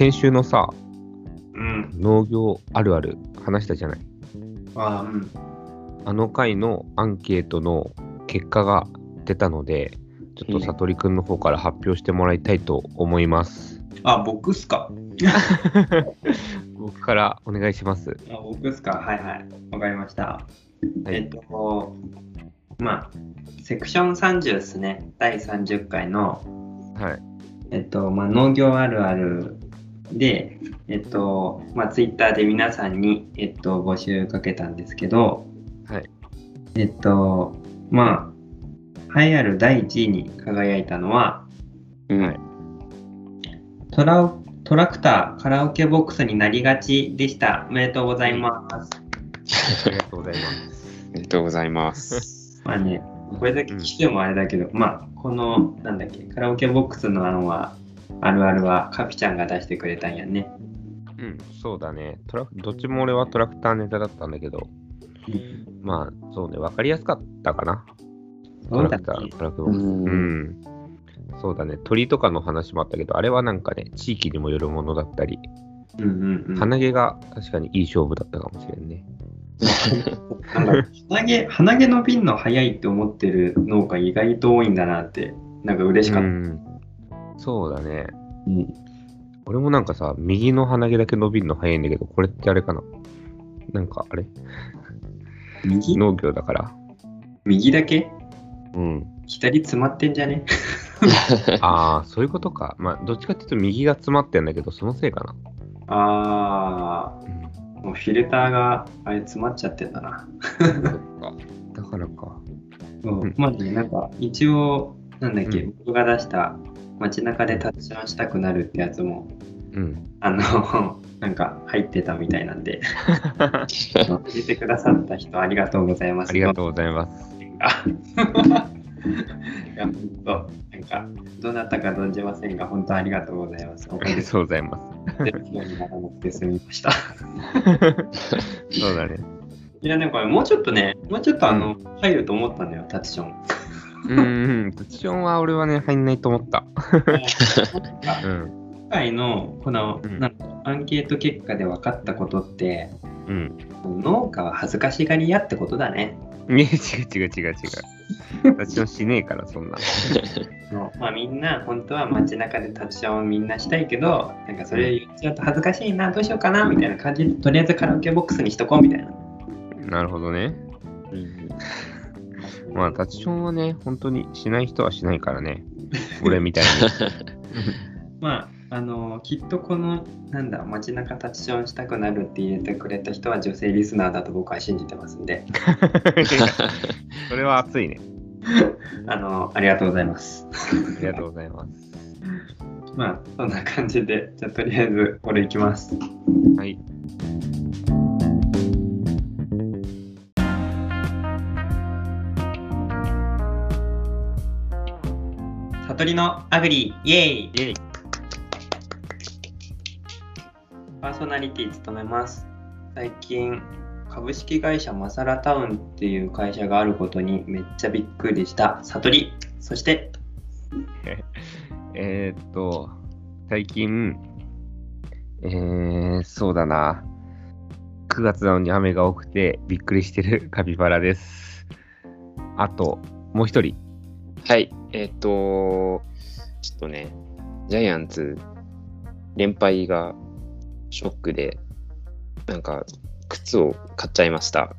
先週のさ、うん。農業あるある話したじゃない？あうん。あの回のアンケートの結果が出たので、ちょっとさとりくんの方から発表してもらいたいと思います。あ、僕っすか？僕からお願いします。あ僕っすか？はいはい。わかりました。はい。えっと、まあ、セクション30ですね。第30回の、はい。えっと、まあ、農業あるあるで、えっと、まあ、ツイッターで皆さんに、えっと、募集かけたんですけど、はい。えっと、まあ、栄えある第1位に輝いたのは、はい。トラウトラクターカラオケボックスになりがちでした。おめでとうございます。ありがとうございます。おめでとうございます。まあね、これだけ聞いてもあれだけど、まあ、この、なんだっけ、カラオケボックスのあのは、あるあるは、カピちゃんが出してくれたんやね。うん、そうだね。トラどっちも俺はトラクターネタだったんだけど、まあ、そうね、わかりやすかったかな。トラクター、トラクターボックス。うんうん。そうだね。鳥とかの話もあったけど、あれはなんかね、地域にもよるものだったり、うんうんうん。鼻毛が確かにいい勝負だったかもしれんね。鼻毛、鼻毛の瓶の早いって思ってる農家意外と多いんだなって、なんか嬉しかった。うん。そうだね。うん俺もなんかさ、右の鼻毛だけ伸びるの早いんだけど、これってあれかな？なんかあれ？右？農業だから。右だけ？うん。左詰まってんじゃね？ああ、そういうことか。まあ、どっちかっていうと右が詰まってんだけど、そのせいかな。あうんー、もうフィルターがあれ詰まっちゃってんだな。だからか。そううんまあね、なんか一応、なんだっけ、うん僕が出した街中でタッチションしたくなるってやつも、うん。あの、なんか入ってたみたいなんで、入れてくださった人ありがとうございます。ありがとうございます。う。いや、本当、なんか、どなたか存じませんが、本当ありがとうございます。おありがとうございます。ゼロキロにならなくて済みました。そうだね。いや、なんかもうちょっとね、もうちょっとあの、入ると思ったんだよ、タッチション。うんうん。タッチションは俺はね、入んないと思った。うん。今回のこの、うんなんかアンケート結果で分かったことってうん。農家は恥ずかしがり屋ってことだね。いや、違う違う違う違う。タッチションしねえから、そんな。まあみんな本当は街中でタッチションをみんなしたいけどなんかそれ言っちゃうと恥ずかしいなどうしようかなみたいな感じでとりあえずカラオケボックスにしとこうみたいな。なるほどね。まあ、タッチションはね、本当にしない人はしないからね。俺みたい まああのきっとこのなんだ街中タッチションしたくなるって入れてくれた人は女性リスナーだと僕は信じてますんでに。それは熱いね。あのありがとうございます。ありがとうございます。まあそんな感じでじゃあとりあえずこれいきます。はい。悟りのアグリイエーイイェイ。パーソナリティ務めます。最近、株式会社マサラタウンっていう会社があることにめっちゃびっくりした悟り。そして、えーっと、最近、えー、そうだな。9月なのに雨が多くてびっくりしてるカピバラです。あと、もう一人。はい、えっ、と、ちょっとね、ジャイアンツ、連敗がショックで、なんか、靴を買っちゃいました。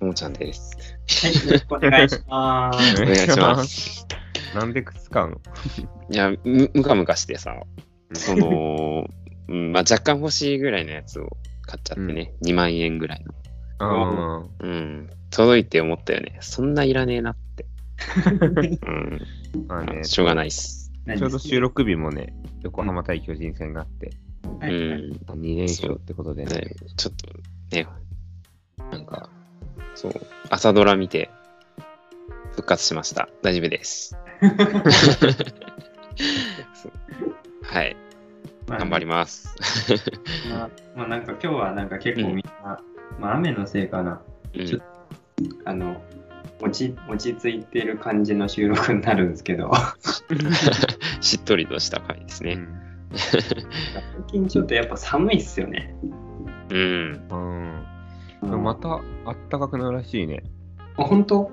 ももちゃんです。はい、よろしくお願いします。お願いします。なんで靴買うの？いや、むむかむかしてさ、その、うんまあ、若干欲しいぐらいのやつを買っちゃってね、2万円ぐらいの。うん、届いて思ったよね。そんないらねえなって。うん、まあね、しょうがないっす。何ちょうど収録日もね、横浜対巨人戦があって、うん、2連勝ってことでね。ね、ちょっとね、なんか、そう、朝ドラ見て復活しました。大丈夫です。はい、まあ頑張ります。まあ、まあなんか今日はなんか結構みんな、まあ雨のせいかな。うんちょあの、落ち落ち着いてる感じの収録になるんですけど、しっとりとした回ですね。うん最近ちょっとやっぱ寒いっすよね。うん。うん。またあったかくなるらしいね。あ、本当？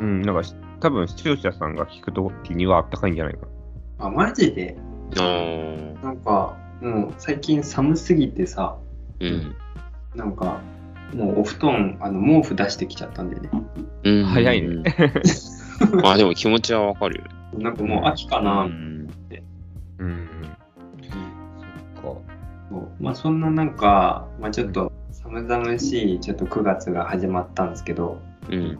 うん、なんかし多分視聴者さんが聞くときにはあったかいんじゃないかあ、マジで？あーなんか、もう最近寒すぎてさ、うん。なんか、もうお布団、あの毛布出してきちゃったんだよね。うん早いね。あ、でも気持ちはわかるよ。なんかもう秋かな、うん。うん。うん。そっか。そうまあそんななんか、まあ、ちょっと寒々しいちょっと9月が始まったんですけどうん。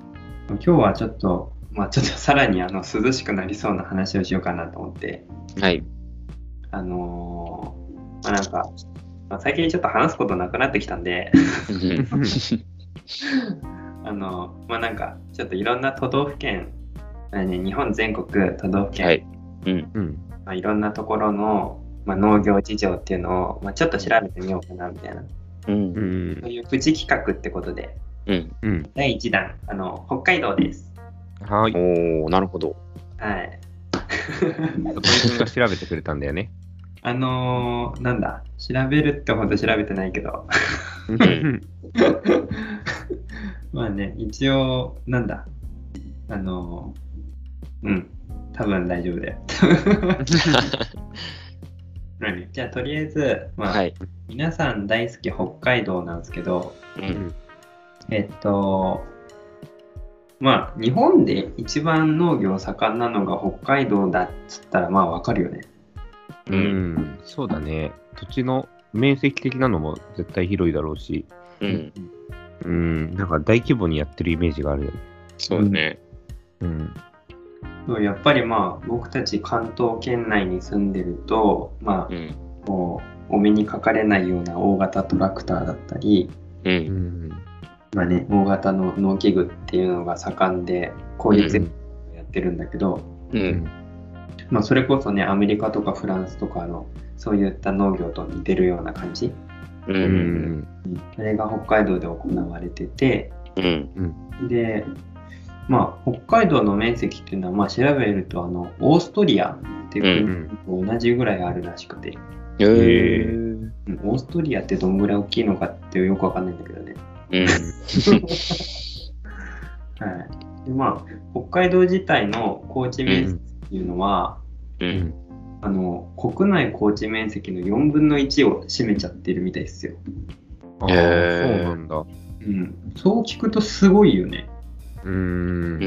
今日はちょっとまあちょっとさらにあの涼しくなりそうな話をしようかなと思ってはい。あのーまあなんか、まあ、最近ちょっと話すことなくなってきたんで あのまあなんかちょっといろんな都道府県何日本全国都道府県、はい。うん。うん。まあ、いろんなところの、まあ、農業事情っていうのを、まあ、ちょっと調べてみようかなみたいなうんう。んそう。いうプチ企画ってことでうん。うん。第1弾あの北海道ですはい。おー、なるほど。はい里井君が調べてくれたんだよね。あのーなんだ調べるってほど調べてないけど。ん。まあね一応なんだあのーうん多分大丈夫だよ。何？じゃあとりあえず、まあはい。皆さん大好き北海道なんですけどうん。えっとまあ日本で一番農業盛んなのが北海道だっつったらまあわかるよねう。ん。そうだね。土地の面積的なのも絶対広いだろうし、うん。うん。なんか大規模にやってるイメージがあるよね。そうだね。うん。そうやっぱりまあ僕たち関東圏内に住んでるとまうん。あもうお目にかかれないような大型トラクターだったりう。うんん。まあね大型の農機具っていうのが盛んで効率よくやってるんだけど、う。うんん。まあそれこそねアメリカとかフランスとかのそういった農業と似てるような感じ？う。うんん。それが北海道で行われててうん。でまあ北海道の面積っていうのはまあ調べるとあのオーストリアっていう国と同じぐらいあるらしくて、えー。うんオーストリアってどんぐらい大きいのかってよくわかんないんだけどね。うん。はい。でまあ北海道自体の高地面積っていうのは、う。うんん。あの国内高地面積の4分の1を占めちゃってるみたいですよ。ああ、へーそうなんだ。うん。そう聞くとすごいよね。ううん。ん。う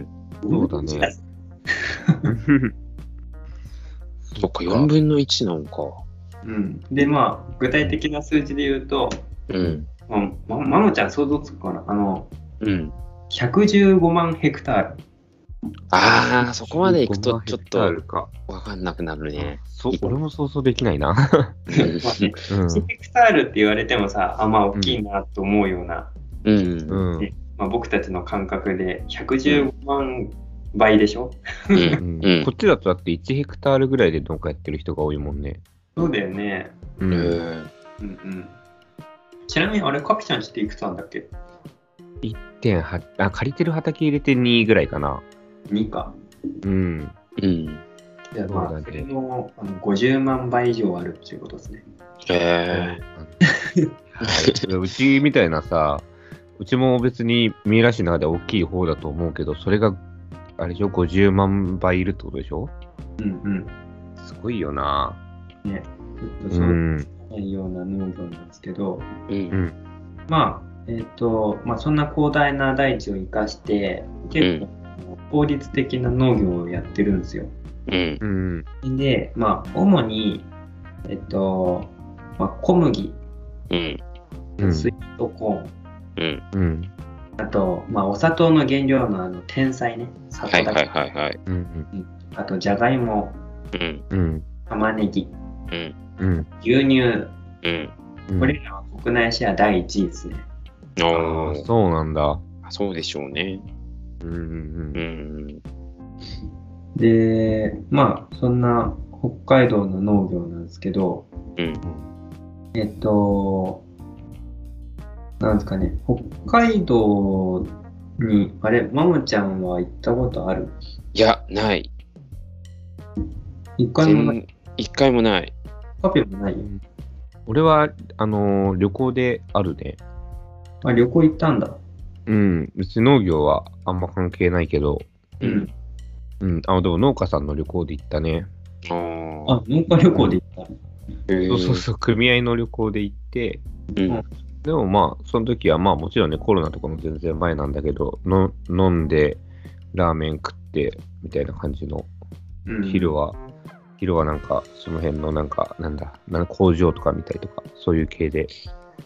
ん。そうだね。そっか、4分の1なのか。うん。でまあ具体的な数字で言うと、うん。まあまマモちゃん想像つくかな？あのうん。115万ヘクタール。ああ、そこまで行くとちょっとあるか。わかんなくなるね。そう、俺も想像できないな。まあね、うん。1ヘクタールって言われてもさ、あまあ大きいなと思うような、うん。うん。まあ、僕たちの感覚で115万倍でしょ？う。うんんうんこっちだとだって1ヘクタールぐらいで農家やってる人が多いもんね。そうだよね。うん。えうんうん。ちなみにあれ、カピちゃんちっていくつなんだっけ？1.8あ、借りてる畑入れて2ぐらいかな。?2 か。うん。うん。じゃあまあ、それのあの50万倍以上あるっていうことですね。えはい、うちみたいなさ、うちも別に三浦市の中で大きい方だと思うけど、それが、あれでしょ、50万倍いるってことでしょ？うんうん。すごいよな。ちょっとそううん。ないような農業なんですけど、ー。うん。まあ、えっ、と、まあそんな広大な大地を生かして、結構、効率的な農業をやってるんですよ。うん。うん。で、まあ、主に、えっと、まあ、小麦、うん。うん。スイートコーン、うん。うん。あと、まあ、お砂糖の原料のあの天才ね、砂はいはい糖だけ、はいはい。うん。あと、じゃがいも、うん。うん。玉ねぎ、うん。うん。牛乳、うん。うん。これらは国内シェア第1位ですね。ああ、、そうなんだ。そうでしょうね。うんうんううん。ん。で、まあ、そんな北海道の農業なんですけど、うん。えっと、なんですかね、北海道に、あれ、マモちゃんは行ったことある？いや、ない。一回もない？全一回もない。カフェもない俺は、あのー旅行であるね。あ、旅行行ったんだ。うん。別に農業はあんま関係ないけど、うん。うん。あ、でも農家さんの旅行で行ったね。ああ。あ、農家旅行で行った。そうそうそう、組合の旅行で行って、うん。でもまあ、その時はまあもちろんね、コロナとかも全然前なんだけど、の飲んで、ラーメン食って、みたいな感じの、うん、昼は、昼はなんか、その辺のなんか、なんだ、なんか工場とか見たりとか、そういう系で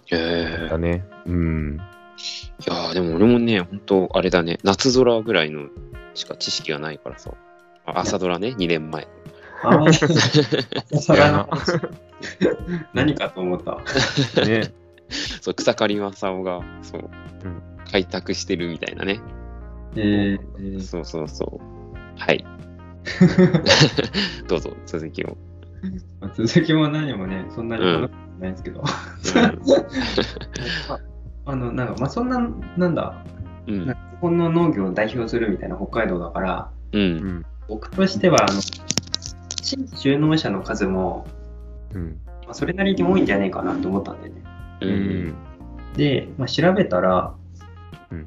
へえだね。うん。いやーでも俺もね、本当あれだね、夏空ぐらいのしか知識がないからさ。あ朝ドラね、2年前。あー 朝ドラのいや 何かと思った。ね。そう、草刈正雄が、そう、うん開拓してるみたいなね。えー、そうそうそう。はい。どうぞ、続きを。まあ続きも何もね、そんなにないんですけど。まああの、なんか、まあ、そんな、なんだ、うん。なんか日本の農業を代表するみたいな北海道だから、う。うんん。僕としては、あの、新規就農者の数も、うん。まあ、それなりに多いんじゃねえかなと思ったんだよね。う。うんん。で、まあ、調べたら、うん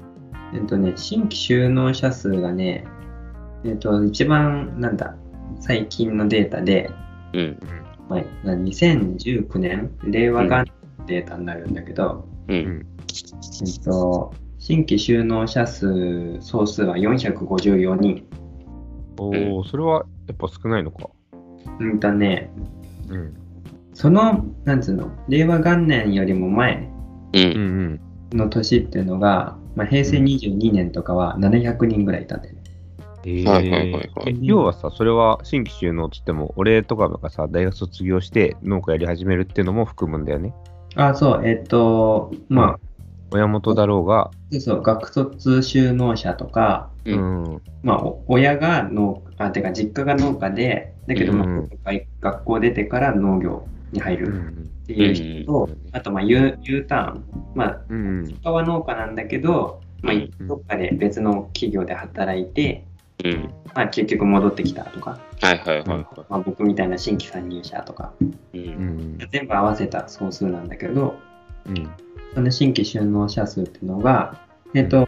えっとね、新規就農者数がね、えっと、一番、なんだ、最近のデータで、うん。まあ、な2019年、令和元年のデータになるんだけど、うん。うん。えっと、新規就農者数総数は454人。おお、それはやっぱ少ないのか。うんとね、うん。その、なんつうの、令和元年よりも前う。うんんの年っていうのが、まあ、平成22年とかは700人ぐらいいたんだよね。えはいはいはいはいえ要はさ、それは新規収納っつっても、俺とかがさ、大学卒業して農家やり始めるっていうのも含むんだよね。あ、そう、えっと、まあ、親元だろうが、そうそう、学卒就農者とか、う。うんん。まあ、お親が農あ、てか実家が農家で、だけど、まあうん学校出てから農業に入るうん。っていう人と、うんあと、まあ、U, U ターン。まあ、うん。実家は農家なんだけど、まあうん、どっかで別の企業で働いて、うん。まあ、結局戻ってきたとか、はいはいはいはまあ、僕みたいな新規参入者とか、い。う。うんん。全部合わせた総数なんだけど、うん。その新規就農者数っていうのが、えっと、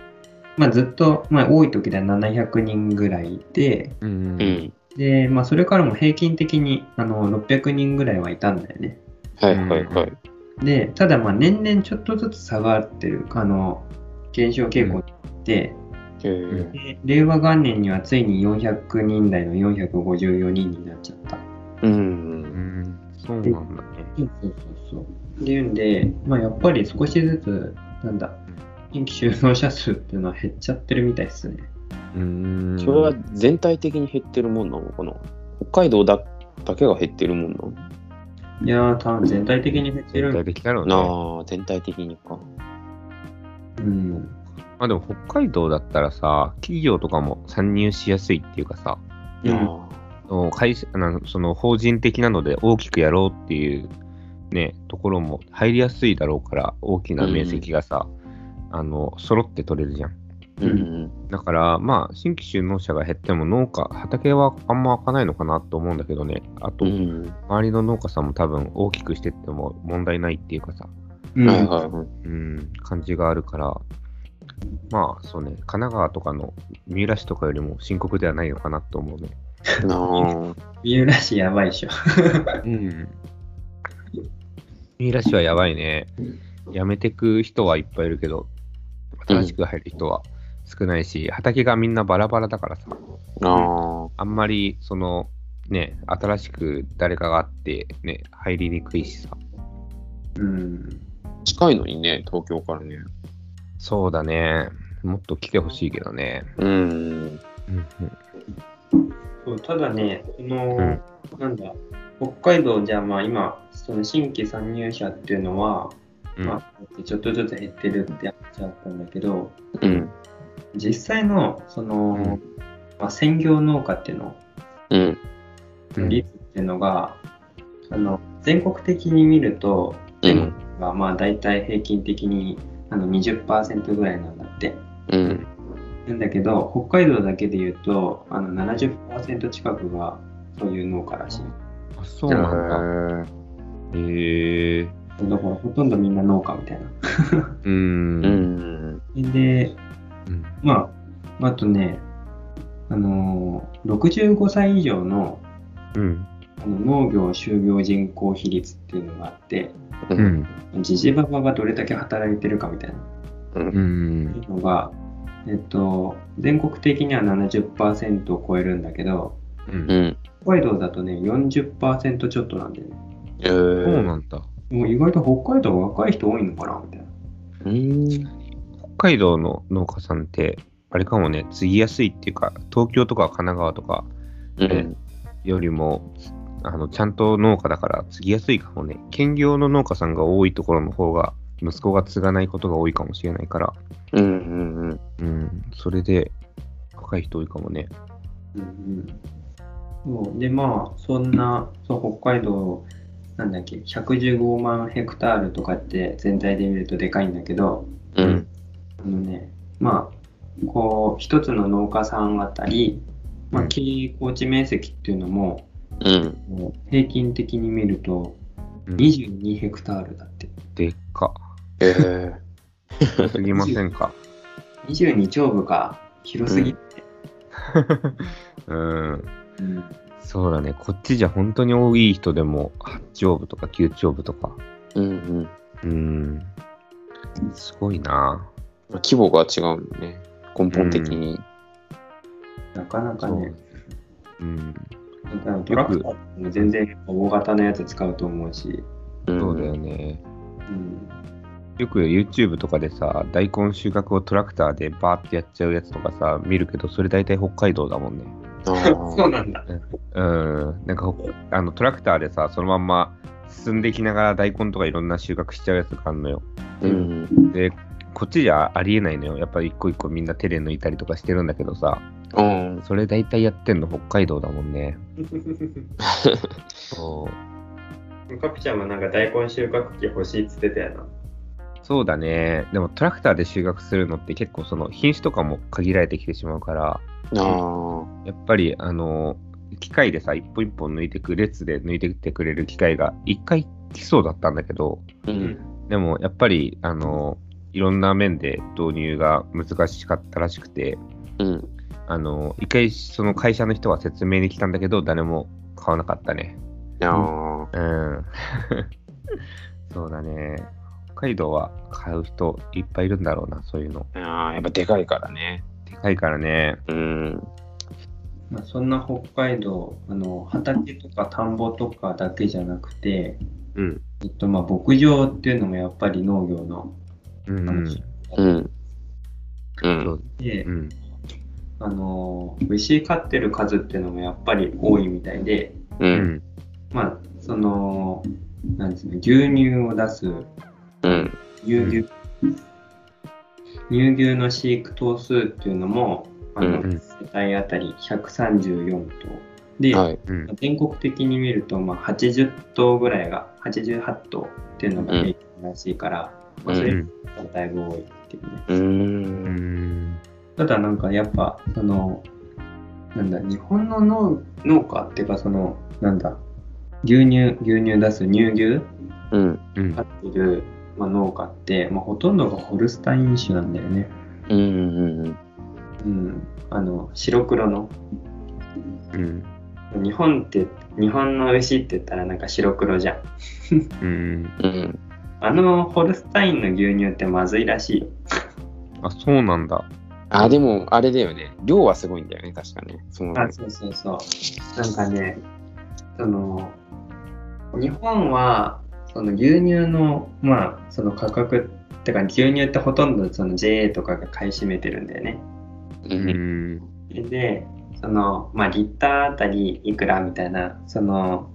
まあ、ずっと、まあ、多い時では700人ぐらいいて、うん。うん。で、まあ、それからも平均的にあの600人ぐらいはいたんだよね。はいはいはい。で、ただ、まあ、年々ちょっとずつ下がってる、あの、減少傾向にあって、へえ。で令和元年にはついに400人台の454人になっちゃった。う。うんん。そうなんだね。そうそうそう。っていうんで、まあ、やっぱり少しずつ、なんだ、新規就農者数っていうのは減っちゃってるみたいですね。うん。それは全体的に減ってるもんなの？かな北海道だだけが減ってるもんなの？いやー、多分全体的に減って全体る。的だろうね。なあ、全体的にか。うん。まあでも北海道だったらさ、企業とかも参入しやすいっていうかさ、うんあの会社あのその法人的なので大きくやろうっていうね、ところも入りやすいだろうから、大きな面積がさ、あの、揃って取れるじゃん。ーうん。だから、まあ、新規就農者が減っても農家、畑はあんま開かないのかなと思うんだけどね。あと、うん。周りの農家さんも多分大きくしてっても問題ないっていうかさ、うんはいはいはい。うん、感じがあるから、まあ、そうね、神奈川とかの三浦市とかよりも深刻ではないのかなと思うね。三浦市やばいっしょ。うん。三浦市はやばいね。辞めてく人はいっぱいいるけど、新しく入る人は少ないし、畑がみんなバラバラだからさ、ああんまり、その、ね、新しく誰かがあって、ね、入りにくいしさ。うん。あ。近いのにね、東京からね。そうだね。もっと来てほしいけどね。うん。うんそうただね、その、うんなんだ、北海道じゃまあ今、その新規参入者っていうのは、うん。まあ、ちょっとずつ減ってるって話だったんだけど、うん。実際の、その、うんまあ、専業農家っていうの、うん。うん率っていうのが、あの全国的に見ると、うん。がまあ大体平均的にあの20%ぐらいなんだって。うん。なんだけど、北海道だけで言うと、あの70%近くがそういう農家らしい。あ、そうなんだ。へえ。だからほとんどみんな農家みたいな。うーん。うん。で、うんまあ、あとね、あのー65歳以上のうん。あの農業就業人口比率っていうのがあって、う。うんん。ジジババがどれだけ働いてるかみたいなうん。のが、えっと、全国的には70%を超えるんだけど、うんう。ん。北海道だとね、40%ちょっとなんだよね。えそうーなんだ。もう意外と北海道若い人多いのかなみたいな。うん。北海道の農家さんって、あれかもね、継ぎやすいっていうか、東京とか神奈川とかうん。よりも、あのちゃんと農家だから継ぎやすいかもね。兼業の農家さんが多いところの方が、息子が継がないことが多いかもしれないから、うん。うん。うん、それで若い人多いかもね。うんうん、そうでまあそんなそう北海道なんだっけ115万ヘクタールとかって全体で見るとでかいんだけどうん。あのねまあこう一つの農家さんあたり、まあ、うん経営高地面積っていうのもうん。もう平均的に見るとうん22ヘクタールだってでっか。えー。すぎませんか？22丁部か広すぎって、うん。うんそうだね。こっちじゃ本当に多い人でも、8丁部とか9丁部とか。うん。うん。うん。すごいな。規模が違うもんね。根本的に。なかなかねうん。なんかトラクターも全然大型のやつ使うと思うし、うんそうだよね。うん、よく YouTube とかでさ、大根収穫をトラクターでバーってやっちゃうやつとかさ、見るけど、それ大体北海道だもんね。あ そうなんだ。うん。なんかほ、あのトラクターでさ、そのまんま進んでいきながら大根とかいろんな収穫しちゃうやつがあるのよ。ーうん。で、こっちじゃありえないのよ。やっぱり一個一個みんな手で抜いたりとかしてるんだけどさ、うん。それ大体やってんの北海道だもんね。そう。カピちゃんはなんか大根収穫機欲しいっつってたよな。そうだね。でもトラクターで収穫するのって結構その品種とかも限られてきてしまうから、ああ。やっぱりあの、機械でさ、一本一本抜いてく、列で抜いてってくれる機械が一回来そうだったんだけど、うん。でもやっぱりあの、いろんな面で導入が難しかったらしくて、うん。あの、一回その会社の人は説明に来たんだけど、誰も買わなかったね。ああ。うん。そうだね。北海道は買う人いっぱいいるんだろうな、そういうの。ああ、やっぱでかいからね。いからね。うん。まあ、そんな北海道、あの畑とか田んぼとかだけじゃなくて、うん。えっとまあ、牧場っていうのもやっぱり農業のうん。話うん。う。んで、うん。あの牛飼ってる数っていうのもやっぱり多いみたいで、う。うんん。まあ、その、なんですね、牛乳を出すうん。乳牛、乳牛の飼育頭数っていうのも、あのうん世帯あたり134頭。で、はい。うん。全国的に見ると、まあ、80頭ぐらいが、88頭っていうのが平均らしいから、まあ、それうん。がだいぶ多いっていうね。う。うんん。ただなんかやっぱ、その、なんだ、日本の農農家っていうか、その、なんだ、牛乳、牛乳出す乳牛うん。うん飼ってる、まあ、農家って、まあ、ほとんどがホルスタイン種なんだよね。うん。うん。うん。あの、白黒の。うん。日本って、日本の牛って言ったらなんか白黒じゃん。うん。うん。あのホルスタインの牛乳ってまずいらしいよ。あ、そうなんだ。あ、でも、あれだよね。量はすごいんだよね、確かね。その、あ、そうそうそう。なんかね、その、日本は、その牛乳の、まあ、その価格ってか、牛乳ってほとんどその JA とかが買い占めてるんだよね。う。うんん。で、その、まあ、リッターあたりいくらみたいな、その、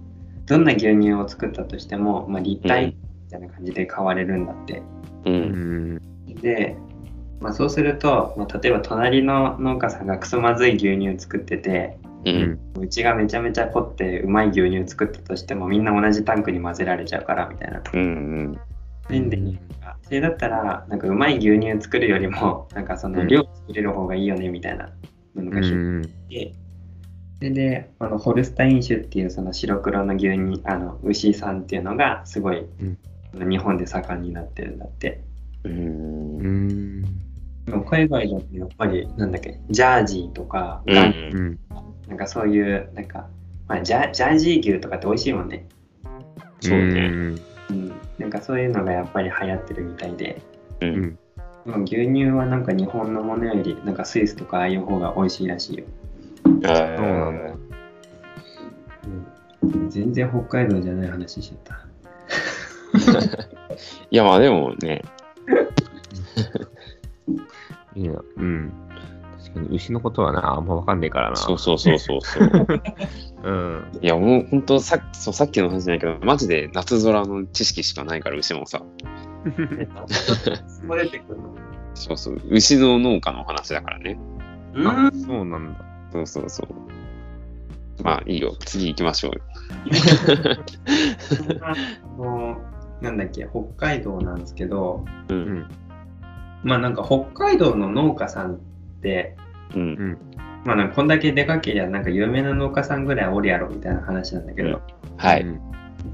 どんな牛乳を作ったとしても、まあ、リッターみたいな感じで買われるんだって。う。うんん。で、まあ、そうすると、まあ、例えば隣の農家さんがクソまずい牛乳作ってて、う。うんん。うちがめちゃめちゃ凝ってうまい牛乳作ったとしてもみんな同じタンクに混ぜられちゃうからみたいな。うん。なんで、それだったらなんかうまい牛乳作るよりもなんかその量作れる方がいいよねみたいなのうが広ん。いて、それで、あのホルスタイン種っていうその白黒の牛にあの牛さんっていうのがすごい、日本で盛んになってるんだって。う。うん海外だとやっぱりなんだっけ、ジャージーとか、うん。なんかそういう、なんか、まあ、ジャジャージー牛とかって美味しいもんね。そうね。ん。うん。なんかそういうのがやっぱり流行ってるみたいで。う。うん牛乳はなんか日本のものより、なんかスイスとかああいう方が美味しいらしいよ。そうそうなんだ。うん、全然北海道じゃない話しちゃった。いや、まあでもね、いいな。うん。確かに牛のことはな、あんまわかんねえからな。そうそうそうそうそう。うん。いや、もう本当さそうさっきの話じゃないけど、マジで夏空の知識しかないから、牛もさ。そこ出てくるのそうそう。牛の農家の話だからね。あ、そうなんだ。そうそうそう。まあいいよ。次行きましょうよ。あのなんだっけ、北海道なんですけど、う。うんん。まあなんか北海道の農家さんって、うん。うん。まあなんかこんだけでかけりゃなんか有名な農家さんぐらいおるやろみたいな話なんだけど、はい。うん。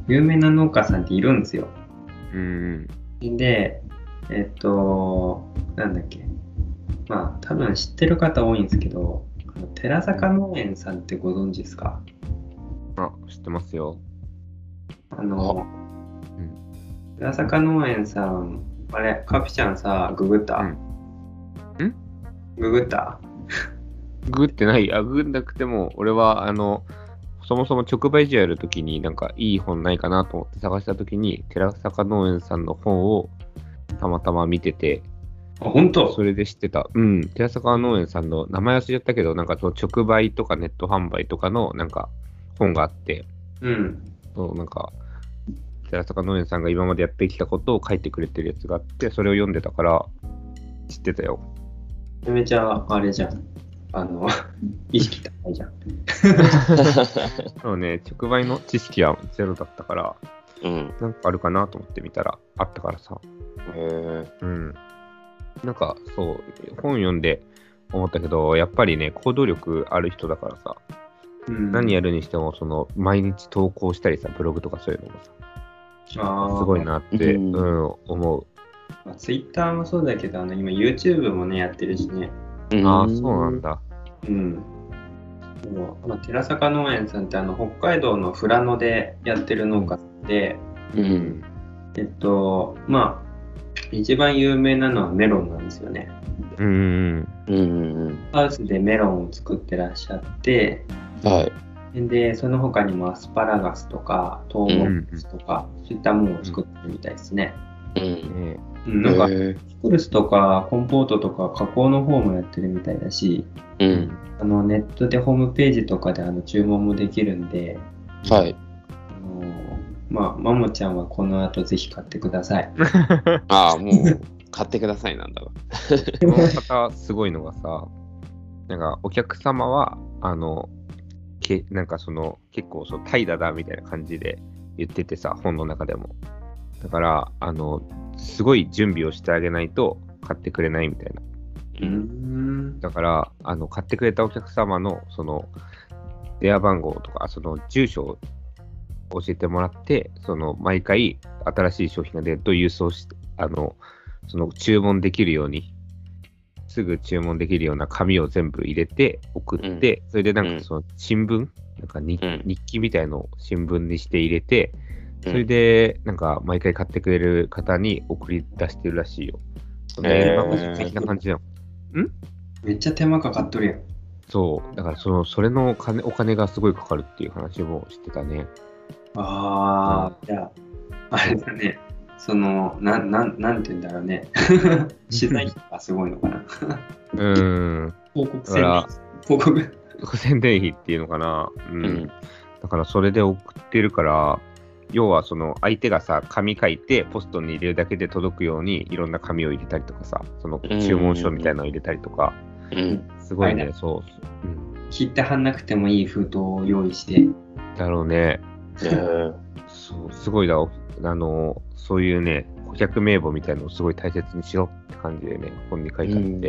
有名な農家さんっているんですよ。うん。で、えっと、なんだっけ、まあ多分知ってる方多いんですけど、寺坂農園さんってご存知ですか？あ、知ってますよ。あの、うん寺坂農園さん、あれ、カピちゃんさ、ググった、うんん？ググった？グってない？あ、グなくても、俺は、あの、そもそも直売所やるときに、なんかいい本ないかなと思って探したときに、寺坂農園さんの本をたまたま見てて、あ、本当？それで知ってた。うん。寺坂農園さんの名前忘れちゃったけど、なんかその直売とかネット販売とかのなんか本があって、うん。そうなんか、寺坂農園さんが今までやってきたことを書いてくれてるやつがあって、それを読んでたから、知ってたよ。めちゃめちゃあれじゃん。あの、意識高いじゃん。そうね、直売の知識はゼロだったから、うん。なんかあるかなと思ってみたら、あったからさ。へうん。なんか、そう、本読んで思ったけど、やっぱりね、行動力ある人だからさ、うん、何やるにしても、その、毎日投稿したりさ、ブログとかそういうのもさ、すごいなって、ううんう。まあ、ツイッターもそうだけど、あの今 YouTube もね、やってるしね。え。ああ、そうなん。だ。うん。まあ、寺坂農園さんってあの北海道の富良野でやってる農家で、う。うんん。えっと、まあ、一番有名なのはメロンなんですよね。うん。うんうんハウスでメロンを作ってらっしゃって、うん。はい。で、その他にもアスパラガスとか、トウモロコシとか、そういったものを作ってるみたいですね。うん。ねうん、なんか、ピクルスとかコンポートとか加工の方もやってるみたいだし、えうん。あのネットでホームページとかであの注文もできるんで、はい。あのまあ、マモちゃんはこの後ぜひ買ってください。ああ、もう、買ってくださいなんだわ。この方、すごいのがさ、なんか、お客様は、あの、けなんかその、結構そう、怠惰だみたいな感じで言っててさ、本の中でも。だから、あの、すごい準備をしてあげないと買ってくれないみたいな。うーん。だから、あの、買ってくれたお客様の、その、電話番号とか、その、住所を教えてもらって、その、毎回、新しい商品が出ると郵送して、あの、その、注文できるように、すぐ注文できるような紙を全部入れて、送って、それでなんうんかその、新聞なんか日,、うん日記みたいのを新聞にして入れて、それうんで、なんか、毎回買ってくれる方に送り出してるらしいよ。そのへーメールマガジン的な感じなの。めっちゃ手間かかっとるやん。そう、だからその、それの金お金がすごいかかるっていう話もしてたね。ああ、じゃあ、あれだね。その、なん、なん、なんて言うんだろうね。取材費がすごいのかな。うーん。広告宣伝広告。宣伝費っていうのかな。うん。うん。だからそれで送ってるから、要はその相手がさ、紙書いてポストに入れるだけで届くようにいろんな紙を入れたりとかさ、その注文書みたいなのを入れたりとか、うん。すごいね、はいそう、うん。切って貼んなくてもいい封筒を用意して。だろうね。そう、すごいだ、おあの、そういうね、顧客名簿みたいなのをすごい大切にしろって感じでね、本に書いてあって、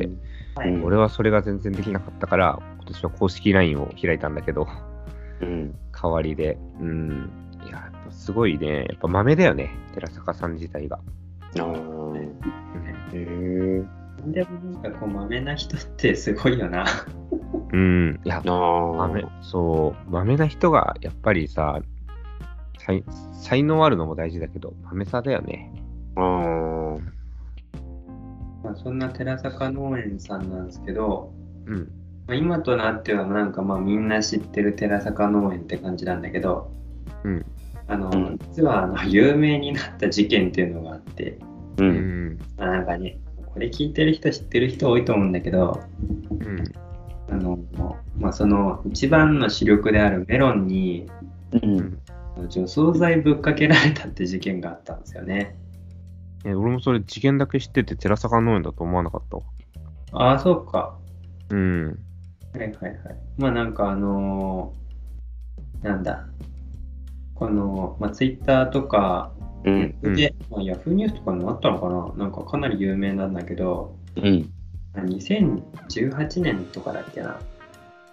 はいうん俺はそれが全然できなかったから、今私は公式 LINE を開いたんだけど、うん。代わりで。うん。いや、やっぱすごいね。やっぱ豆だよね。寺坂さん自体が。ああ。うんへえ。でもなんかこう、まめな人ってすごいよな。うん。いや、ああ。豆、そう、豆な人がやっぱりさ、才才能あるのも大事だけど、豆さだよね。ああ。まあ、そんな寺坂農園さんなんですけど、うん。まあ、今となってはなんかまあみんな知ってる寺坂農園って感じなんだけど、うん。あの、うん実はあの有名になった事件っていうのがあって、う。うんん。まあ、なんかね、これ聞いてる人知ってる人多いと思うんだけど、うん。あの、まあ、その一番の主力であるメロンにうん。除草剤ぶっかけられたって事件があったんですよね。え俺もそれ事件だけ知ってて寺坂農園だと思わなかったわ。ああ、そうか。うん。はいはいはい。まあなんかあのーなんだ。この、まあ、ツイッターとかうん。うんで、まあ、ヤフーニュースとかにもあったのかな？なんかかなり有名なんだけど、うん。2018年とかだっけな？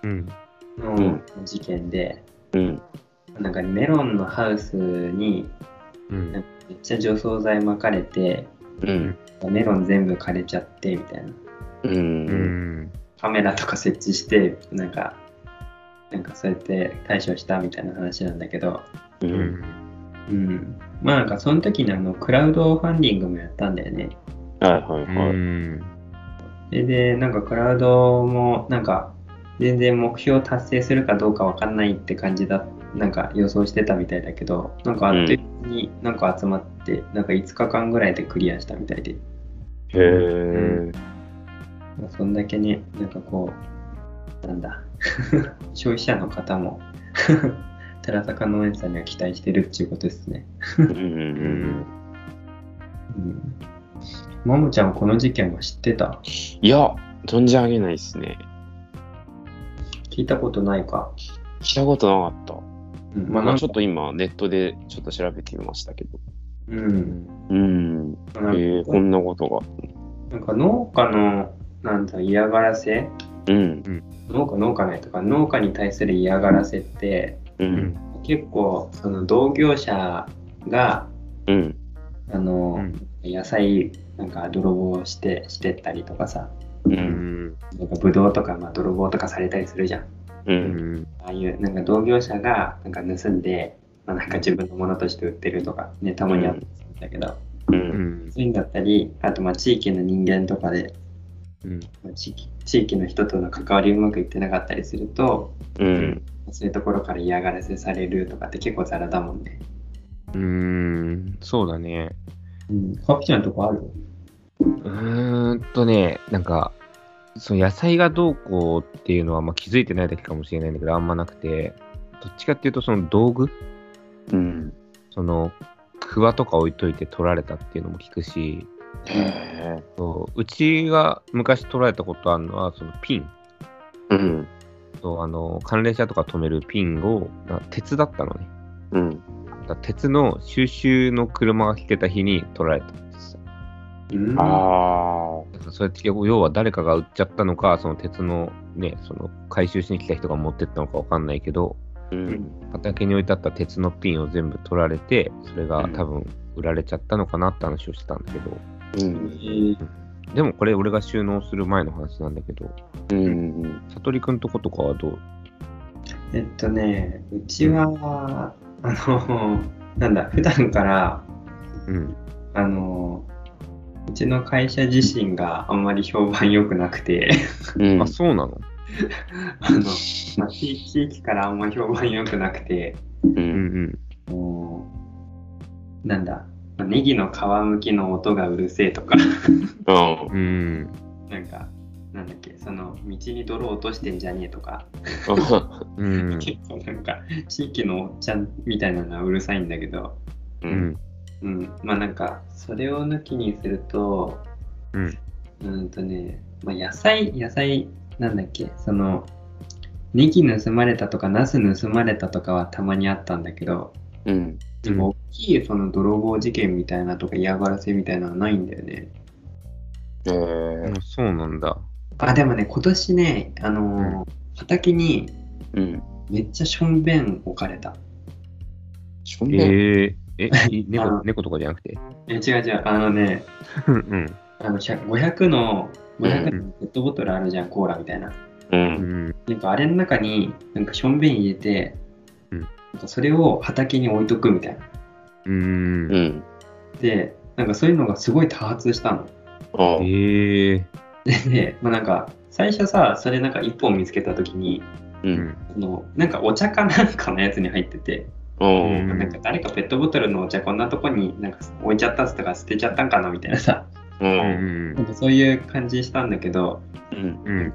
うん。のん事件で、うん。なんかメロンのハウスにうん。めっちゃ除草剤撒かれて、うん。メロン全部枯れちゃってみたいな。う。うんん。カメラとか設置して、なんか、なんかそうやって対処したみたいな話なんだけど、う。うんん。うん。まあなんかその時にあのクラウドファンディングもやったんだよね。はいはいうん。はい。で、でなんかクラウドもなんか全然目標達成するかどうかわかんないって感じだ、なんか予想してたみたいだけど、なんかあっという間になんか集まって、なんか5日間ぐらいでクリアしたみたいで、へえ。まあそんだけね、なんかこう、なんだ、消費者の方も 寺坂農園さんには期待してるっていうことですね。うん。う。うんん。うん。ももちゃんはこの事件は知ってた？いや、存じ上げないですね。聞いたことないか？聞いたことなかった。うん、まあ、なんかちょっと今、ネットでちょっと調べてみましたけど。うん。うん。えー、こんなことが。なんか農家のなんだ嫌がらせ？うん。農家農家ないとか農家に対する嫌がらせってう。うんん。結構その同業者がうん。あの、うん野菜なんか泥棒してしてったりとかさう。うんん。なんかブドウとかまあ泥棒とかされたりするじゃんう。うんん。ああいうなんか同業者がなんか盗んで、まあ、なんか自分のものとして売ってるとかねたまにあるんだけど、う。うんん。そういうんだったりあとまあ地域の人間とかでうん。まあ地域地域の人との関わりうまくいってなかったりするとうん。そういうところから嫌がらせされるとかって結構ザラだもんね。うん。そうだね。うん。カプちゃんのとこある？うーんとね、なんか、その野菜がどうこうっていうのはまあ気づいてないだけかもしれないんだけど、あんまなくて、どっちかっていうと、その道具、うん。その、クワとか置いといて取られたっていうのも聞くし。そううちが昔取られたことあるのは、そのピン、うん。そうあの関連車とか止めるピンを、な鉄だったのね。うん。鉄の収集の車が来てた日に取られたんですよ。うん。あだからそうやって結構要は誰かが売っちゃったのか、その鉄のね、その回収しに来た人が持ってったのかわかんないけど、あ。うん。畑に置いてあった鉄のピンを全部取られて、それがうん多分売られちゃったのかなって話をしてたんだけど、うん。でもこれ俺が収納する前の話なんだけど、うん。悟りくんとことかはどう？えっとね、うちは、あの、なんだ、普段から、うん。あの、うちの会社自身があんまり評判良くなくて、うん。あ、そうなの？あの、まあ、地地域からあんま評判良くなくて、う。うんんもう、なんだ、まあネギの皮むきの音がうるせえとか、あうん。うん。なんか、なんだっけ、その、道に泥落としてんじゃねえとか、あ。うん。結構なんか、地域のおっちゃんみたいなのはうるさいんだけど、う。うんん。うん、まあなんか、それを抜きにすると、うん。うんとね、まあ、野菜、野菜、なんだっけ、その、ネギ盗まれたとか、ナス盗まれたとかはたまにあったんだけど、うん。でも大きいその泥棒事件みたいなとか嫌がらせみたいなのはないんだよね。へえ。そうなんだ。あ、でもね、今年ね、あのー畑にうん。めっちゃしょんべん置かれた。しょんべん。えー、え、猫猫とかじゃなくて？え、違う違う、あのね、うん。あの100 500の、500うんのペットボトルあるじゃん、コーラみたいな。う。うんん。なんかあれの中に、なんかしょんべん入れて、うんなんかそれを畑に置いとくみたいな。うん。うん。で、なんかそういうのがすごい多発したの。ああ。えー。で、でまあ、なんか最初さ、それなんか一本見つけたときに、う。うんん。そのなんかお茶かなんかのやつに入ってて、なんか誰かペットボトルのお茶こんなとこになんか置いちゃったっつったから捨てちゃったんかなみたいなさ、う。うんんなんかそういう感じしたんだけど、うん。うん。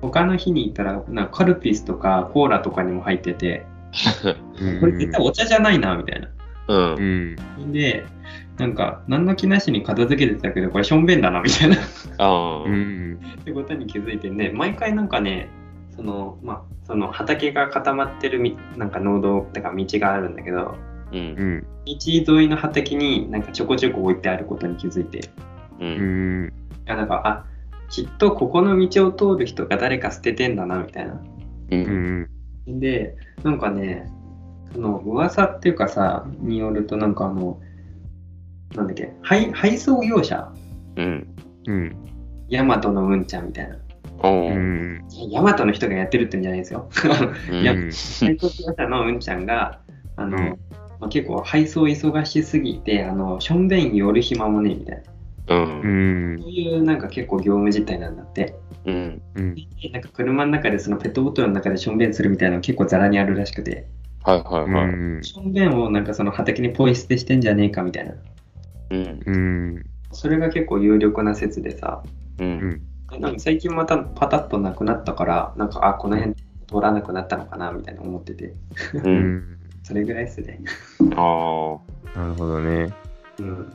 他の日に行ったら、なんかカルピスとかコーラとかにも入ってて、うん。これ絶対お茶じゃないな、みたいな。うんう。ん。で、なんか、何の気なしに片付けてたけど、これしょんべんだな、みたいな。っああ。うん。てことに気づいてね、毎回なんかね、その、まあ、その畑が固まってるみ、なんか農道ってか道があるんだけど、う。うんん。道沿いの畑になんかちょこちょこ置いてあることに気づいて、う。うんん。あなんか、あ、きっとここの道を通る人が誰か捨ててんだな、みたいな。う。うんん。で、なんかね、その噂っていうかさ、によると、なんかあの、なんだっけ、配配送業者、うん。うん。ヤマトのうんちゃんみたいな。おうーん。ヤマトの人がやってるってんじゃないですよ。配送業者のうんちゃんが、あの、うんまあ、結構配送忙しすぎて、あの、しょんべん寄る暇もねえみたいな。うんう。んそういうなんか結構業務実態なんだって。うん。うん。でなんか車の中でそのペットボトルの中でしょんべんするみたいなの結構ザラにあるらしくて、はいはいはい。うん。しょんべんをなんかその畑にポイ捨てしてんじゃねえかみたいな。うん。うん。それが結構有力な説でさ、う。うんん。なんか最近またパタッとなくなったから、なんか、あ、この辺通らなくなったのかなみたいな思ってて、う。うんん。それぐらいっすね。ああ。なるほどね。うん。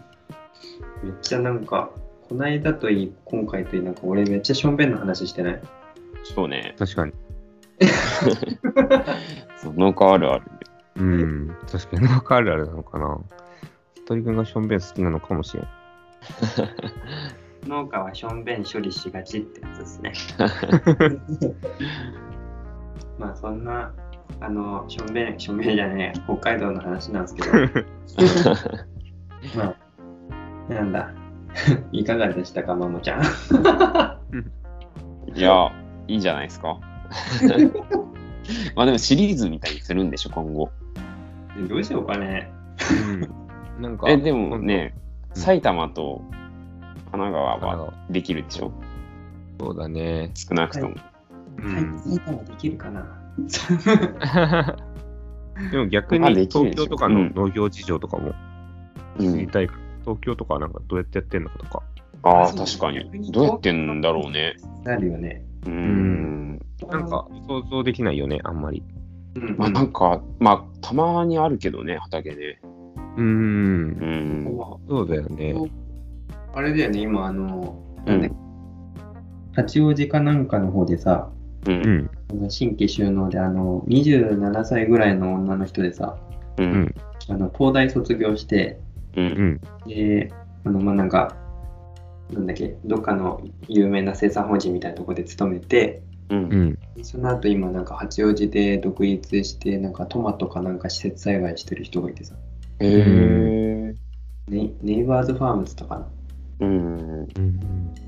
めっちゃなんか、こないだといい、今回といい、なんか俺めっちゃしょんべんの話してない？そうね。確かに。その変あるある。うん。確かに、なんかあるあるなのかな。鳥くんがしょんべん好きなのかもしれん。農家はしょんべん処理しがちってやつですね。まあそんな、あの、しょんべん、しょんべんじゃねえ、北海道の話なんですけど、まあ、なんだ。いかがでしたか、マモちゃん。いや、いいんじゃないですか。まあでもシリーズみたいにするんでしょ、今後。どうしようかね。うん。なんか、え、でもね、うん埼玉と神奈川あはのできるでしょ、そうだね。少なくとも。うん。埼玉できるかな？でも逆まあに東京とかの農業事情とかもうん、知りたいから、東京とかはなんかどうやってやってんのかとか。ああ、確か逆にに。どうやってんだろうね。なるよね。うーん。なんか想像できないよね、あんまり。うん、まあなんか、まあたまにあるけどね、畑で。うーんう。ん。そうだよね。あれだよね、今、あの、うんなんだっけ八王子かなんかの方でさ、う。うん新規収納で、あの、27歳ぐらいの女の人でさ、う。うんん。あの、東大卒業して、う。うんん。で、あの、まあ、なんか、なんだっけ、どっかの有名な生産法人みたいなところで勤めて、う。うんん。その後今なんか八王子で独立して、なんかトマトかなんか施設栽培してる人がいてさ、へえ。ネネイバーズファームズとかな。うん。うん。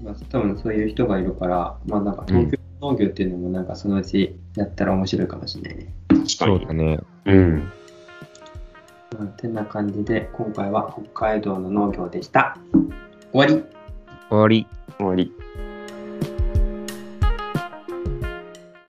まあ、多分そういう人がいるから、まあなんか東京農業っていうのもなんかそのうちやったら面白いかもしれないね。確かにそうだ。ね。うん。まあ、てな感じで今回は北海道の農業でした。終わり終わり。終わり。